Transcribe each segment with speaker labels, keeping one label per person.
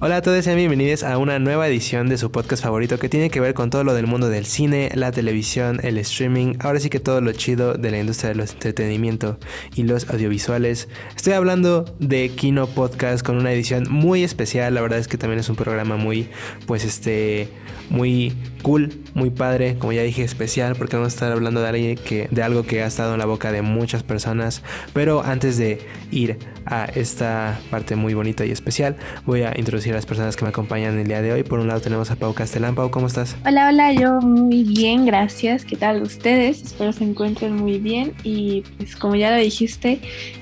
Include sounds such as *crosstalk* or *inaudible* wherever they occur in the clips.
Speaker 1: Hola a todos y bienvenidos a una nueva edición de su podcast favorito que tiene que ver con todo lo del mundo del cine, la televisión, el streaming, ahora sí que todo lo chido de la industria del entretenimiento y los audiovisuales. Estoy hablando de Kino Podcast con una edición muy especial, la verdad es que también es un programa muy, pues este, muy cool, muy padre, como ya dije, especial, porque vamos a estar hablando de, alguien que, de algo que ha estado en la boca de muchas personas. Pero antes de ir a esta parte muy bonita y especial, voy a introducir a las personas que me acompañan el día de hoy. Por un lado tenemos a Pau Castellán. Pau, ¿cómo estás?
Speaker 2: Hola, hola, yo muy bien, gracias. ¿Qué tal ustedes? Espero se encuentren muy bien. Y pues como ya lo dijiste,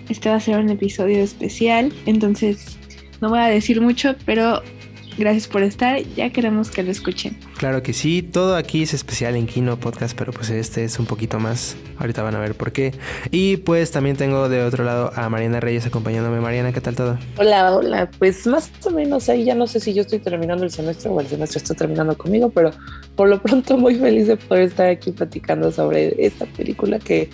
Speaker 2: este va a ser un episodio especial. Entonces, no voy a decir mucho, pero Gracias por estar, ya queremos que lo escuchen.
Speaker 1: Claro que sí, todo aquí es especial en Kino Podcast, pero pues este es un poquito más. Ahorita van a ver por qué. Y pues también tengo de otro lado a Mariana Reyes acompañándome. Mariana, ¿qué tal todo?
Speaker 3: Hola, hola. Pues más o menos ahí ya no sé si yo estoy terminando el semestre o el semestre está terminando conmigo, pero por lo pronto muy feliz de poder estar aquí platicando sobre esta película que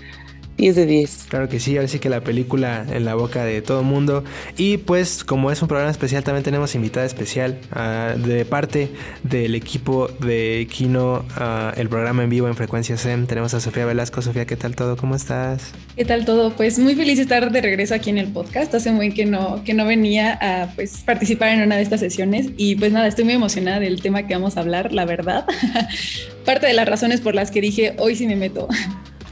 Speaker 3: 10 de 10.
Speaker 1: Claro que sí, ahora sí que la película en la boca de todo el mundo. Y pues como es un programa especial, también tenemos invitada especial uh, de parte del equipo de Kino, uh, el programa en vivo en Frecuencia SEM. Tenemos a Sofía Velasco. Sofía, ¿qué tal todo? ¿Cómo estás?
Speaker 4: ¿Qué tal todo? Pues muy feliz de estar de regreso aquí en el podcast. Hace muy que no, que no venía a pues, participar en una de estas sesiones. Y pues nada, estoy muy emocionada del tema que vamos a hablar, la verdad. *laughs* Parte de las razones por las que dije, hoy sí me meto.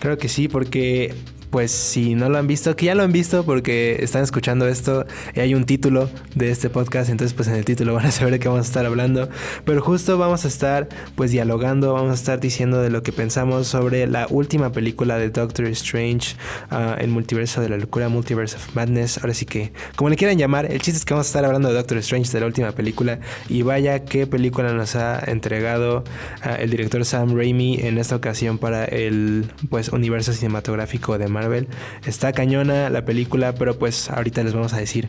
Speaker 1: Creo que sí, porque pues si no lo han visto, que ya lo han visto porque están escuchando esto y hay un título de este podcast, entonces pues en el título *laughs* van a saber de qué vamos a estar hablando, pero justo vamos a estar pues dialogando, vamos a estar diciendo de lo que pensamos sobre la última película de Doctor Strange, uh, el multiverso de la locura, Multiverse of Madness, ahora sí que como le quieran llamar, el chiste es que vamos a estar hablando de Doctor Strange de la última película. Y vaya qué película nos ha entregado uh, el director Sam Raimi en esta ocasión para el pues universo cinematográfico de Marvel Marvel. Está cañona la película, pero pues ahorita les vamos a decir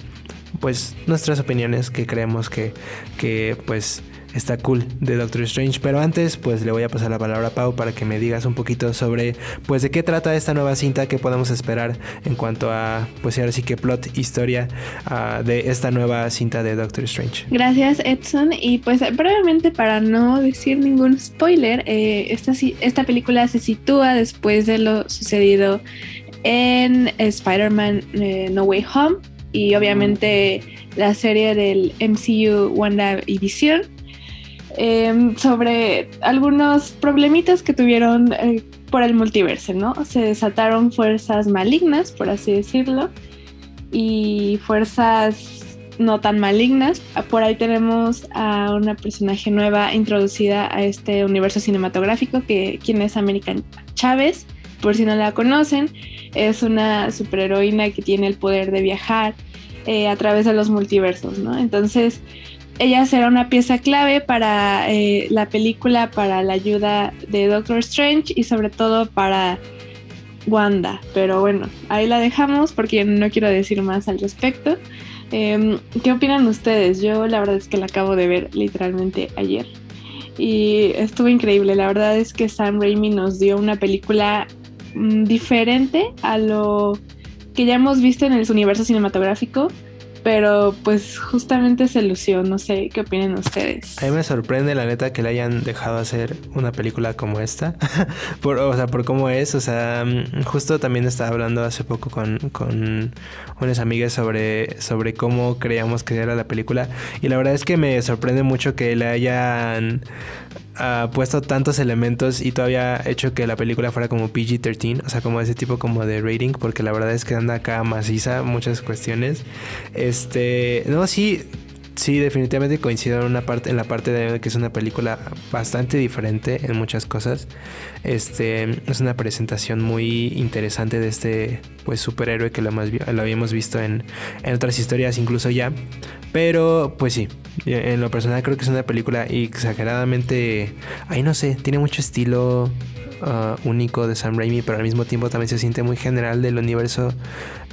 Speaker 1: pues nuestras opiniones que creemos que, que pues está cool de Doctor Strange. Pero antes, pues le voy a pasar la palabra a Pau para que me digas un poquito sobre, pues, de qué trata esta nueva cinta que podemos esperar en cuanto a, pues, ahora sí que plot, historia uh, de esta nueva cinta de Doctor Strange.
Speaker 2: Gracias, Edson. Y pues, brevemente, para no decir ningún spoiler, eh, esta, esta película se sitúa después de lo sucedido en Spider-Man eh, No Way Home y obviamente la serie del MCU Wanda y em, sobre algunos problemitas que tuvieron eh, por el multiverso, ¿no? Se desataron fuerzas malignas, por así decirlo, y fuerzas no tan malignas. Por ahí tenemos a una personaje nueva introducida a este universo cinematográfico, que quien es American Chávez, por si no la conocen, es una superheroína que tiene el poder de viajar eh, a través de los multiversos, ¿no? Entonces, ella será una pieza clave para eh, la película, para la ayuda de Doctor Strange y sobre todo para Wanda. Pero bueno, ahí la dejamos porque no quiero decir más al respecto. Em, ¿Qué opinan ustedes? Yo la verdad es que la acabo de ver literalmente ayer. Y estuvo increíble. La verdad es que Sam Raimi nos dio una película Mm, diferente a lo que ya hemos visto en el universo cinematográfico, pero pues justamente se lució, no sé qué opinan ustedes.
Speaker 1: A mí me sorprende la neta que le hayan dejado hacer una película como esta, *laughs* por, o sea, por cómo es, o sea, mm, justo también estaba hablando hace poco con, con unas amigas sobre, sobre cómo creíamos que era la película. Y la verdad es que me sorprende mucho que le hayan ha puesto tantos elementos y todavía hecho que la película fuera como PG-13, o sea, como ese tipo como de rating, porque la verdad es que anda acá maciza muchas cuestiones. Este, no, sí, sí, definitivamente coincido en una parte, en la parte de que es una película bastante diferente en muchas cosas. Este es una presentación muy interesante de este pues superhéroe que lo, más, habíamos visto en, en otras historias incluso ya. Pero pues sí, en lo personal creo que es una película exageradamente, ay no sé, tiene mucho estilo uh, único de Sam Raimi, pero al mismo tiempo también se siente muy general del universo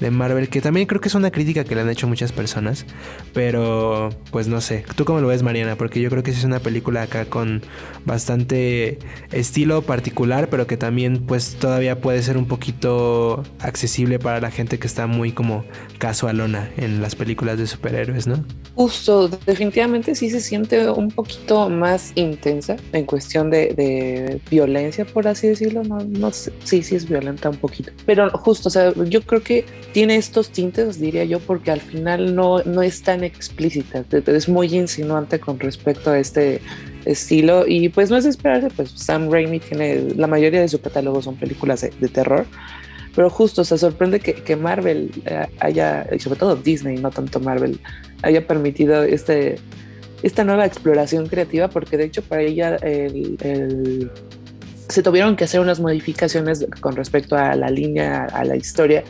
Speaker 1: de Marvel, que también creo que es una crítica que le han hecho muchas personas, pero pues no sé, ¿tú cómo lo ves Mariana? Porque yo creo que es una película acá con bastante estilo particular, pero que también pues todavía puede ser un poquito accesible para la gente que está muy como casualona en las películas de superhéroes, ¿no?
Speaker 3: Justo, definitivamente sí se siente un poquito más intensa en cuestión de, violencia, por así decirlo, no, no sé, sí, sí es violenta un poquito, pero justo, o sea, yo creo que tiene estos tintes, diría yo, porque al final no, no es tan explícita, es muy insinuante con respecto a este estilo. Y pues no es esperarse, pues Sam Raimi tiene, la mayoría de su catálogo son películas de, terror, pero justo se sorprende que, que Marvel eh, haya, y sobre todo Disney, no tanto Marvel, haya permitido este, esta nueva exploración creativa, porque de hecho para ella el, se tuvieron que hacer unas modificaciones con respecto a la línea, a la historia,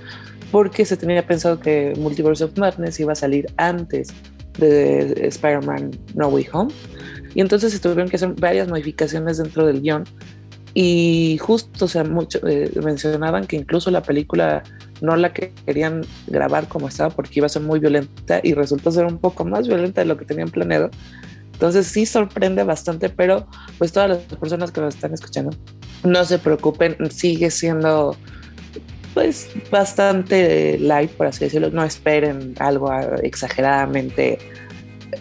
Speaker 3: porque se tenía pensado que Multiverse of Madness iba a salir antes de Spider-Man No Way Home. Y entonces se tuvieron que hacer varias modificaciones dentro del guion. Y justo, o sea, mucho, eh, mencionaban que incluso la película no la querían grabar como estaba porque iba a ser muy violenta y resultó ser un poco más violenta de lo que tenían planeado. Entonces sí sorprende bastante, pero pues todas las personas que nos están escuchando, no se preocupen, sigue siendo pues bastante light, por así decirlo. No esperen algo exageradamente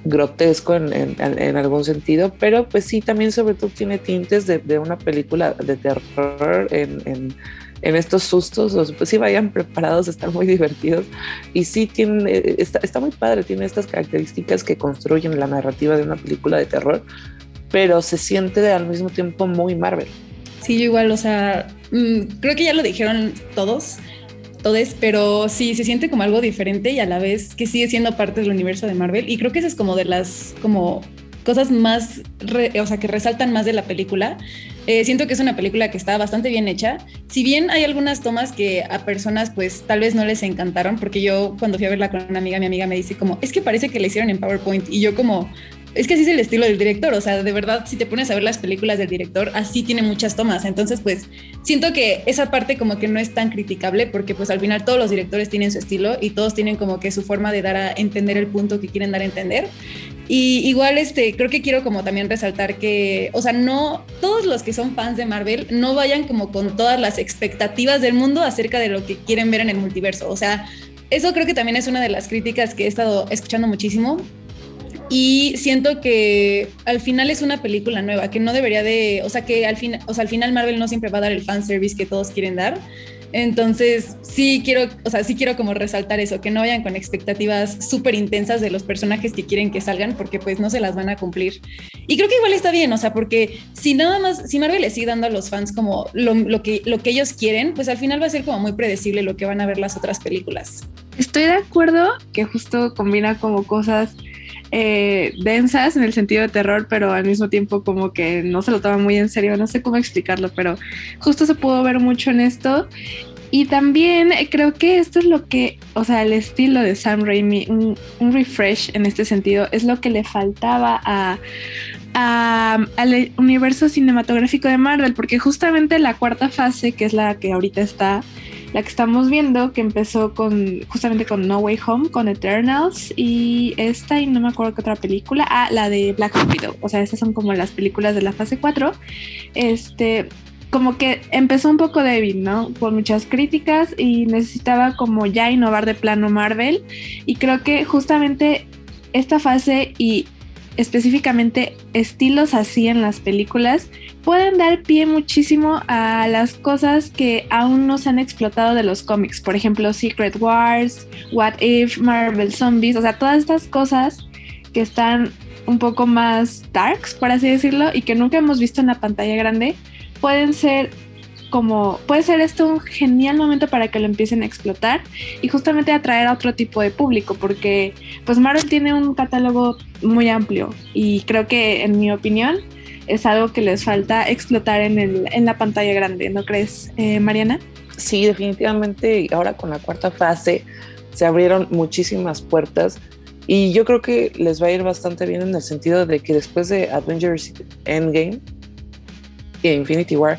Speaker 3: grotesco en, algún sentido, pero pues sí, también sobre todo tiene tintes de, una película de terror en, estos sustos, pues sí vayan preparados, están muy divertidos y sí tienen, eh, está, está muy padre, tiene estas características que construyen la narrativa de una película de terror, pero se siente al mismo tiempo muy Marvel.
Speaker 4: Sí, yo igual, o sea, mm, creo que ya lo dijeron todos, todos, pero sí, se siente como algo diferente y a la vez que sigue siendo parte del universo de Marvel. Y creo que eso es como de las, como cosas más, o sea, que resaltan más de la película. Eh, siento que es una película que está bastante bien hecha. Si bien hay algunas tomas que a personas pues tal vez no les encantaron, porque yo cuando fui a verla con una amiga, mi amiga me dice como, es que parece que la hicieron en PowerPoint y yo como, es que así es el estilo del director, o sea, de verdad, si te pones a ver las películas del director, así tiene muchas tomas, entonces pues siento que esa parte como que no es tan criticable porque pues al final todos los directores tienen su estilo y todos tienen como que su forma de dar a entender el punto que quieren dar a entender. Y igual este, creo que quiero como también resaltar que, o sea, no todos los que son fans de Marvel no vayan como con todas las expectativas del mundo acerca de lo que quieren ver en el multiverso, o sea, eso creo que también es una de las críticas que he estado escuchando muchísimo y siento que al final es una película nueva, que no debería de, o sea, que al, fin, o sea, al final Marvel no siempre va a dar el fan service que todos quieren dar. Entonces, sí quiero, o sea, sí quiero como resaltar eso, que no vayan con expectativas súper intensas de los personajes que quieren que salgan, porque pues no se las van a cumplir. Y creo que igual está bien, o sea, porque si nada más, si Marvel le sigue dando a los fans como lo, lo, que, lo que ellos quieren, pues al final va a ser como muy predecible lo que van a ver las otras películas.
Speaker 2: Estoy de acuerdo que justo combina como cosas eh, densas en el sentido de terror, pero al mismo tiempo como que no se lo toma muy en serio, no sé cómo explicarlo, pero justo se pudo ver mucho en esto. Y también creo que esto es lo que, o sea, el estilo de Sam Raimi, un, refresh en este sentido, es lo que le faltaba a, al universo cinematográfico de Marvel, porque justamente la cuarta fase, que es la que ahorita está, la que estamos viendo, que empezó con justamente con No Way Home, con Eternals y esta y no me acuerdo qué otra película, ah, la de Black Widow, o sea, estas son como las películas de la fase 4. Este, como que empezó un poco débil, ¿no? Por muchas críticas y necesitaba como ya innovar de plano Marvel y creo que justamente esta fase y específicamente estilos así en las películas pueden dar pie muchísimo a las cosas que aún no se han explotado de los cómics. Por ejemplo, Secret Wars, What If, Marvel Zombies, o sea, todas estas cosas que están un poco más darks, por así decirlo, y que nunca hemos visto en la pantalla grande, pueden ser como puede ser esto un genial momento para que lo empiecen a explotar y justamente atraer a otro tipo de público porque pues Marvel tiene un catálogo muy amplio y creo que en mi opinión es algo que les falta explotar en, el, en la pantalla grande, ¿no crees, eh, Mariana?
Speaker 3: Sí, definitivamente ahora con la cuarta fase se abrieron muchísimas puertas y yo creo que les va a ir bastante bien en el sentido de que después de Avengers Endgame y Infinity War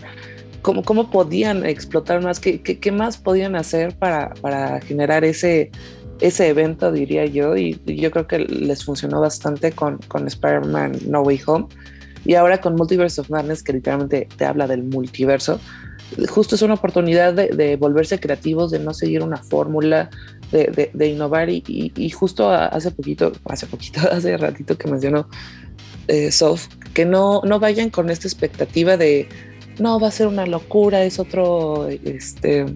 Speaker 3: cómo, cómo podían explotar más, qué, qué, más podían hacer para, para generar ese, ese evento, diría yo, y, yo creo que les funcionó bastante con, con Spider-Man No Way Home. Y ahora con Multiverse of Madness, que literalmente te habla del multiverso, justo es una oportunidad de, volverse creativos, de no seguir una fórmula, de, de, innovar. Y, y, justo hace poquito, hace poquito, *laughs* hace ratito que mencionó eh, que no, no vayan con esta expectativa de no, va a ser una locura, es otro, este,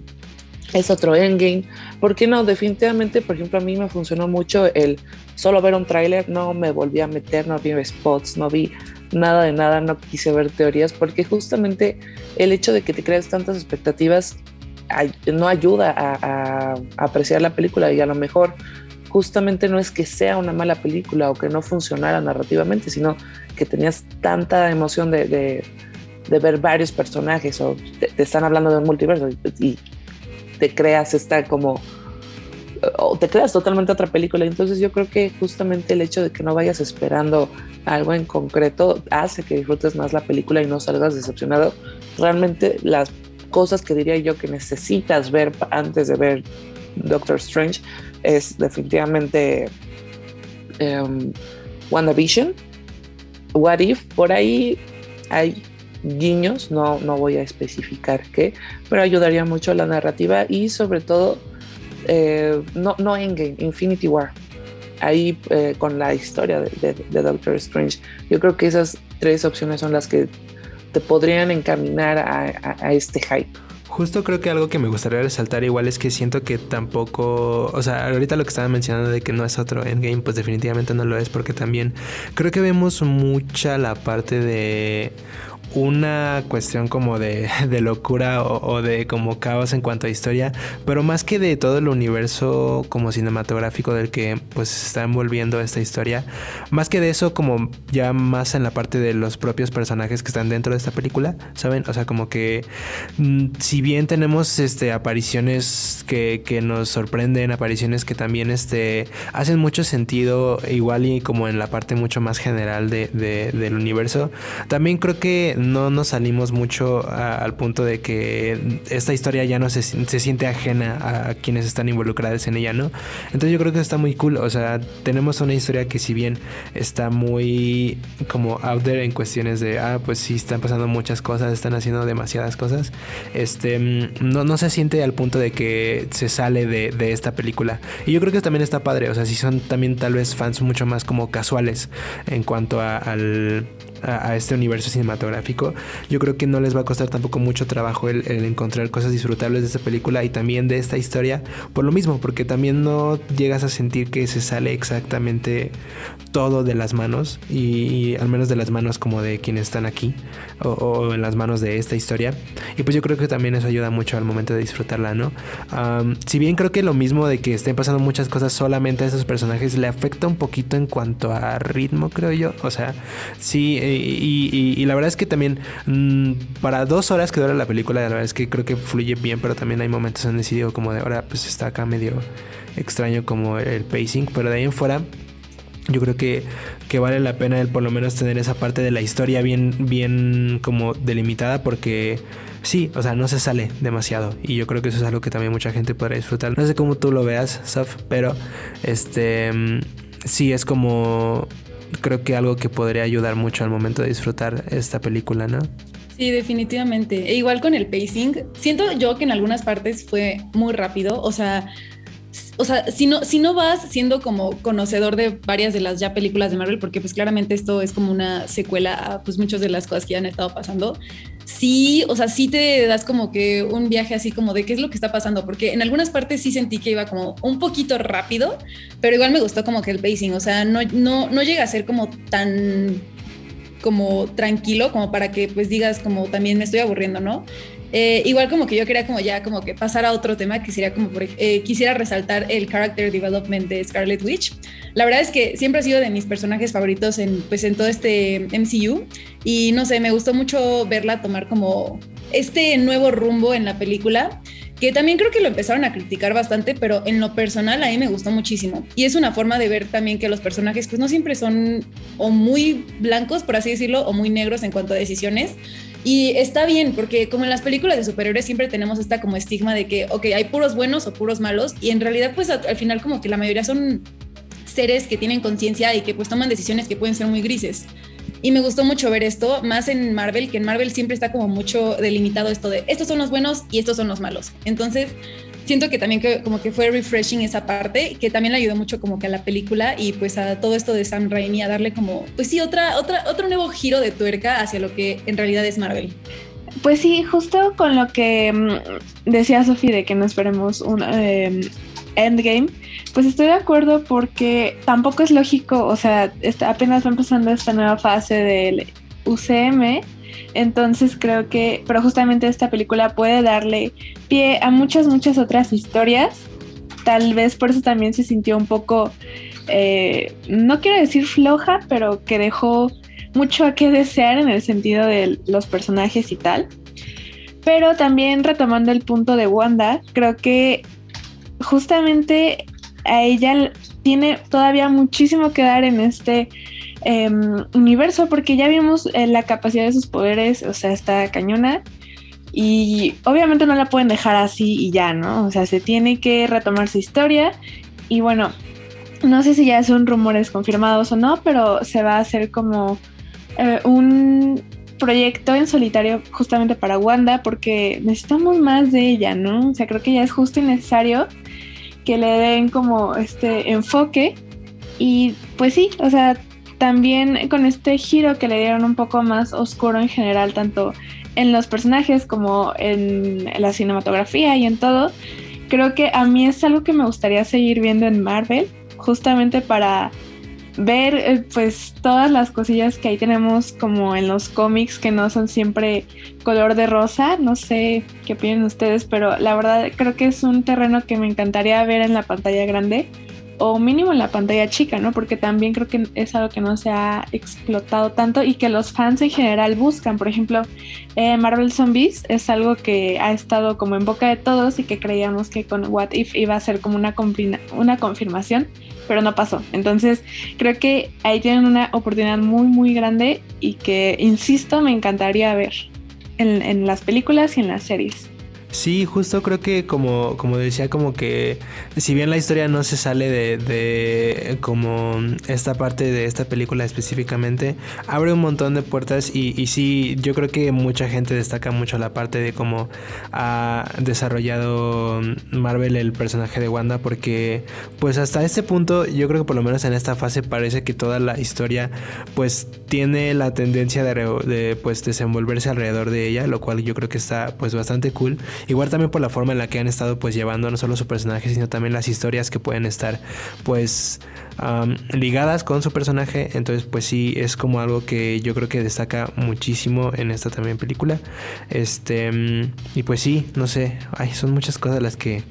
Speaker 3: es otro endgame. porque no? Definitivamente, por ejemplo, a mí me funcionó mucho el solo ver un tráiler, no me volví a meter, no vi spots, no vi nada de nada, no quise ver teorías, porque justamente el hecho de que te creas tantas expectativas no ayuda a, apreciar la película y a lo mejor justamente no es que sea una mala película o que no funcionara narrativamente, sino que tenías tanta emoción de ver varios personajes o te, están hablando de un multiverso y, te creas esta como o te creas totalmente otra película. Entonces yo creo que justamente el hecho de que no vayas esperando algo en concreto hace que disfrutes más la película y no salgas decepcionado. Realmente las cosas que diría yo que necesitas ver antes de ver Doctor Strange es definitivamente um, WandaVision, What If, por ahí hay guiños, no, no voy a especificar qué, pero ayudaría mucho la narrativa y sobre todo, eh, no, no Endgame, Infinity War, ahí eh, con la historia de, Doctor Strange. Yo creo que esas tres opciones son las que te podrían encaminar a, este hype.
Speaker 1: Justo creo que algo que me gustaría resaltar igual es que siento que tampoco, o sea, ahorita lo que estaba mencionando de que no es otro endgame, pues definitivamente no lo es porque también creo que vemos mucha la parte de una cuestión como de, *laughs* locura o, de como caos en cuanto a historia, pero más que de todo el universo como cinematográfico del que pues se está envolviendo esta historia, más que de eso como ya más en la parte de los propios personajes que están dentro de esta película, ¿saben? O sea, como que mm, si bien tenemos este apariciones que, nos sorprenden, apariciones que también este hacen mucho sentido, igual y como en la parte mucho más general de, del universo, también creo que no nos salimos mucho al punto de que esta historia ya no se, se, siente ajena a quienes están involucrados en ella, ¿no? Entonces yo creo que está muy cool, o sea, tenemos una historia que si bien está muy como out there en cuestiones de, ah, pues sí, están pasando muchas cosas, están haciendo demasiadas cosas, este, no, no se siente al punto de que se sale de, de esta película. Y yo creo que también está padre, o sea, si son también tal vez fans mucho más como casuales en cuanto al a, este universo cinematográfico, yo creo que no les va a costar tampoco mucho trabajo el, encontrar cosas disfrutables de esta película y también de esta historia, por lo mismo, porque también no llegas a sentir que se sale exactamente todo de las manos y, al menos de las manos como de quienes están aquí o, en las manos de esta historia. Y pues yo creo que también eso ayuda mucho al momento de disfrutarla, ¿no? si bien creo que lo mismo de que estén pasando muchas cosas solamente a esos personajes le afecta un poquito en cuanto a ritmo, creo yo. O sea, sí, y, la verdad es que también mm, para dos horas que dura la película, la verdad es que creo que fluye bien, pero también hay momentos en decidido como de ahora pues está acá medio extraño como el pacing, pero de ahí en fuera yo creo que, que, vale la pena el por lo menos tener esa parte de la historia bien, bien como delimitada porque sí, o sea, no se sale demasiado y yo creo que eso es algo que también mucha gente podrá disfrutar. No sé cómo tú lo veas, Saf, pero este mm, sí es como creo que algo que podría ayudar mucho al momento de disfrutar esta película, ¿no?
Speaker 4: Sí, definitivamente. E igual con el pacing, siento yo que en algunas partes fue muy rápido, o sea, o sea, si no, si no vas siendo como conocedor de varias de las ya películas de Marvel, porque pues claramente esto es como una secuela a pues muchas de las cosas que ya han estado pasando, sí, o sea, sí te das como que un viaje así como de qué es lo que está pasando, porque en algunas partes sí sentí que iba como un poquito rápido, pero igual me gustó como que el pacing, o sea, no, no, no llega a ser como tan como tranquilo como para que pues digas como también me estoy aburriendo, ¿no? Eh, igual como que yo quería como ya como que pasar a otro tema que sería como por, eh, quisiera resaltar el character development de Scarlet Witch. La verdad es que siempre ha sido de mis personajes favoritos en pues en todo este MCU y no sé, me gustó mucho verla tomar como este nuevo rumbo en la película que también creo que lo empezaron a criticar bastante, pero en lo personal a mí me gustó muchísimo. Y es una forma de ver también que los personajes pues no siempre son o muy blancos, por así decirlo, o muy negros en cuanto a decisiones, Y está bien, porque como en las películas de superhéroes siempre tenemos esta como estigma de que, ok, hay puros buenos o puros malos, y en realidad pues al final como que la mayoría son seres que tienen conciencia y que pues toman decisiones que pueden ser muy grises. Y me gustó mucho ver esto, más en Marvel, que en Marvel siempre está como mucho delimitado esto de estos son los buenos y estos son los malos. Entonces, siento que también que, como que fue refreshing esa parte, que también le ayudó mucho como que a la película y pues a todo esto de Sam Raimi a darle como, pues sí, otra, otra, otro nuevo giro de tuerca hacia lo que en realidad es Marvel.
Speaker 2: Pues sí, justo con lo que mm, decía Sofía de que no esperemos un em, Endgame, pues estoy de acuerdo porque tampoco es lógico, o sea, apenas va empezando esta nueva fase del UCM entonces creo que, pero justamente esta película puede darle pie a muchas, muchas otras historias. Tal vez por eso también se sintió un poco, eh, no quiero decir floja, pero que dejó mucho a qué desear en el sentido de los personajes y tal. Pero también retomando el punto de Wanda, creo que justamente a ella tiene todavía muchísimo que dar en este Em, universo, porque ya vimos eh, la capacidad de sus poderes, o sea, está cañona. Y obviamente no la pueden dejar así y ya, ¿no? O sea, se tiene que retomar su historia. Y bueno, no sé si ya son rumores confirmados o no, pero se va a hacer como eh, un proyecto en solitario justamente para Wanda, porque necesitamos más de ella, ¿no? O sea, creo que ya es justo y necesario que le den como este enfoque. Y pues sí, o sea, también con este giro que le dieron un poco más oscuro en general, tanto en los personajes como en la cinematografía y en todo, creo que a mí es algo que me gustaría seguir viendo en Marvel, justamente para ver eh, pues todas las cosillas que ahí tenemos como en los cómics que no son siempre color de rosa, no sé qué opinan ustedes, pero la verdad creo que es un terreno que me encantaría ver en la pantalla grande o mínimo en la pantalla chica, ¿no? Porque también creo que es algo que no se ha explotado tanto y que los fans en general buscan. Por ejemplo, eh, Marvel Zombies es algo que ha estado como en boca de todos y que creíamos que con What If iba a ser como una, una confirmación, pero no pasó. Entonces, creo que ahí tienen una oportunidad muy, muy grande y que, insisto, me encantaría ver en las películas y en las series.
Speaker 1: Sí, justo creo que como, como decía, como que si bien la historia no se sale de, de como esta parte de esta película específicamente, abre un montón de puertas y, y sí, yo creo que mucha gente destaca mucho la parte de cómo ha desarrollado Marvel el personaje de Wanda porque pues hasta este punto yo creo que por lo menos en esta fase parece que toda la historia pues tiene la tendencia de, de pues desenvolverse alrededor de ella, lo cual yo creo que está pues bastante cool Igual también por la forma en la que han estado pues llevando no solo su personaje, sino también las historias que pueden estar pues ligadas con su personaje. Entonces pues sí, es como algo que yo creo que destaca muchísimo en esta también película. Este, y pues sí, no sé, ay, son muchas cosas las que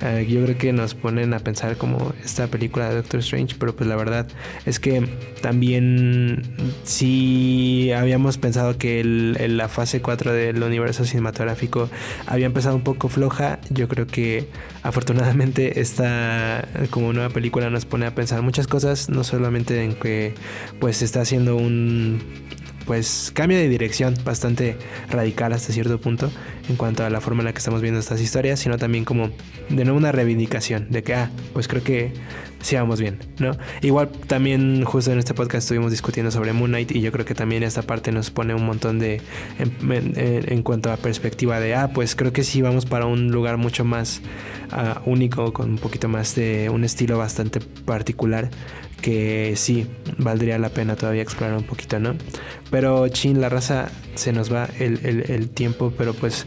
Speaker 1: eh, yo creo que nos ponen a pensar como esta película de Doctor Strange, pero pues la verdad es que también sí habíamos pensado que la fase 4 del universo cinematográfico había empezado un poco floja, yo creo que afortunadamente esta como nueva película nos pone a pensar muchas cosas, no solamente en que pues está haciendo un pues cambio de dirección bastante radical hasta cierto punto en cuanto a la forma en la que estamos viendo estas historias, sino también como de nuevo una reivindicación de que, ah, pues creo que sí vamos bien, ¿no? Igual también justo en este podcast estuvimos discutiendo sobre Moon Knight y yo creo que también esta parte nos pone un montón de, en, cuanto a perspectiva de, ah, pues creo que sí vamos para un lugar mucho más ah, único, con un poquito más de un estilo bastante particular que sí, valdría la pena todavía explorar un poquito, ¿no? Pero chin, la raza se nos va el, tiempo, pero pues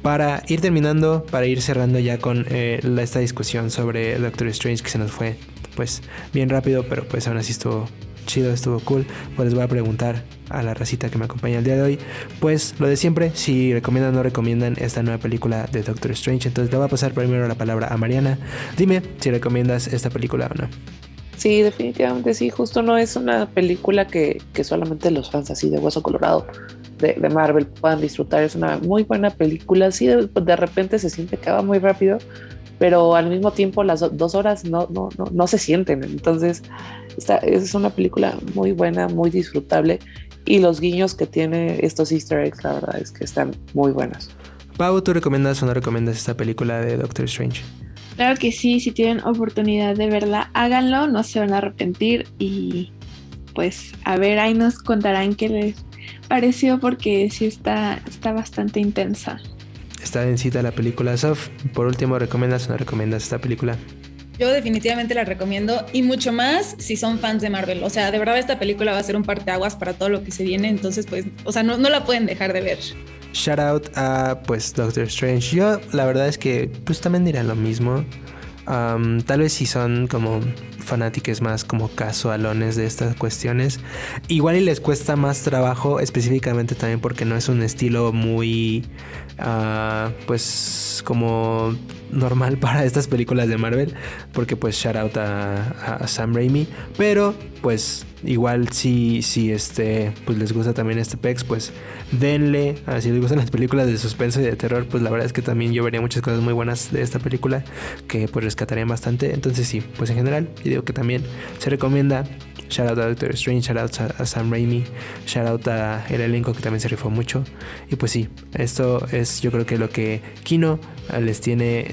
Speaker 1: para ir terminando, para ir cerrando ya con eh, esta discusión sobre Doctor Strange que se nos fue pues bien rápido, pero pues aún así estuvo chido, estuvo cool, pues les voy a preguntar a la racita que me acompaña el día de hoy, pues lo de siempre, si recomiendan o no recomiendan esta nueva película de Doctor Strange, entonces le voy a pasar primero la palabra a Mariana, dime si recomiendas esta película o no.
Speaker 3: Sí, definitivamente sí. Justo no es una película que, solamente los fans así de Hueso Colorado de, Marvel puedan disfrutar. Es una muy buena película. Sí, de, repente se siente que va muy rápido, pero al mismo tiempo las dos horas no, no, no, se sienten. Entonces, esta, es una película muy buena, muy disfrutable y los guiños que tiene estos easter eggs, la verdad es que están muy buenos.
Speaker 1: Pau, ¿tú recomiendas o no recomiendas esta película de Doctor Strange?
Speaker 2: Claro que sí, si tienen oportunidad de verla, háganlo, no se van a arrepentir y pues a ver, ahí nos contarán qué les pareció porque sí está, está bastante intensa.
Speaker 1: Está densita la película. Sof, por último, ¿recomiendas o no recomiendas esta película?
Speaker 4: Yo definitivamente la recomiendo y mucho más si son fans de Marvel. O sea, de verdad esta película va a ser un parteaguas para todo lo que se viene. Entonces, pues, o sea, no, no la pueden dejar de ver.
Speaker 1: Shout out a pues Doctor Strange. Yo la verdad es que pues también diré lo mismo. tal vez si son como fanáticos más como casualones de estas cuestiones. Igual y les cuesta más trabajo específicamente también porque no es un estilo muy uh, pues como normal *laughs* para estas películas de Marvel, porque pues shout out a, Sam Raimi, pero pues igual si, si este, pues les gusta también este pex, pues denle, ah, si les gustan las películas de suspenso y de terror, pues la verdad es que también yo vería muchas cosas muy buenas de esta película que pues rescatarían bastante, entonces sí, pues en general, yo digo que también se recomienda. Shout out a Doctor Strange, shout out a, Sam Raimi, shout out a el elenco que también se rifó mucho. Y pues sí, esto es yo creo que lo que Kino les tiene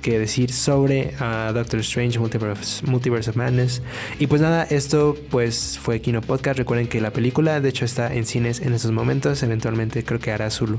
Speaker 1: que decir sobre Doctor Strange Multiverse, of Madness. Y pues nada, esto pues fue Kino Podcast. Recuerden que la película de hecho está en cines en estos momentos. Eventualmente creo que hará su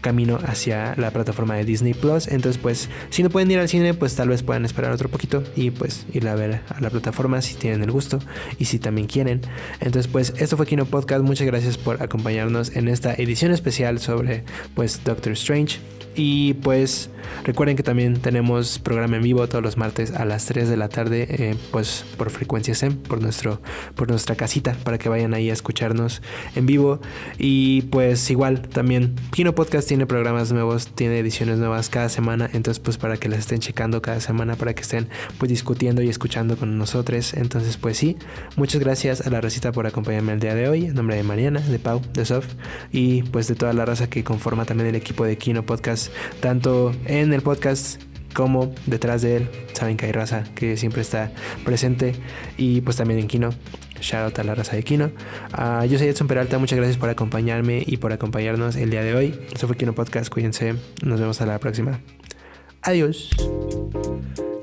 Speaker 1: camino hacia la plataforma de Disney Plus. Entonces pues si no pueden ir al cine pues tal vez puedan esperar otro poquito y pues ir a ver a la plataforma si tienen el gusto y si también quieren. Entonces pues esto fue Kino Podcast. Muchas gracias por acompañarnos en esta edición especial sobre pues Doctor Strange. Y pues recuerden que también tenemos programa en vivo todos los martes a las 3 de la tarde, eh, pues por frecuencia SEM, por, nuestro, por nuestra casita, para que vayan ahí a escucharnos en vivo. Y pues igual también Kino Podcast tiene programas nuevos, tiene ediciones nuevas cada semana, entonces pues para que las estén checando cada semana, para que estén pues discutiendo y escuchando con nosotros. Entonces pues sí, muchas gracias a la recita por acompañarme el día de hoy, en nombre de Mariana, de Pau, de Sof y pues de toda la raza que conforma también el equipo de Kino Podcast tanto en el podcast como detrás de él. Saben que hay raza que siempre está presente y pues también en Kino. Shout out a la raza de Kino. Ah, yo soy Edson Peralta, muchas gracias por acompañarme y por acompañarnos el día de hoy. Esto fue Kino Podcast, cuídense, nos vemos a la próxima. Adiós.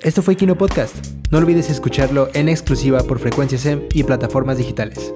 Speaker 1: Esto fue Kino Podcast. No olvides escucharlo en exclusiva por Frecuencia SEM y plataformas digitales.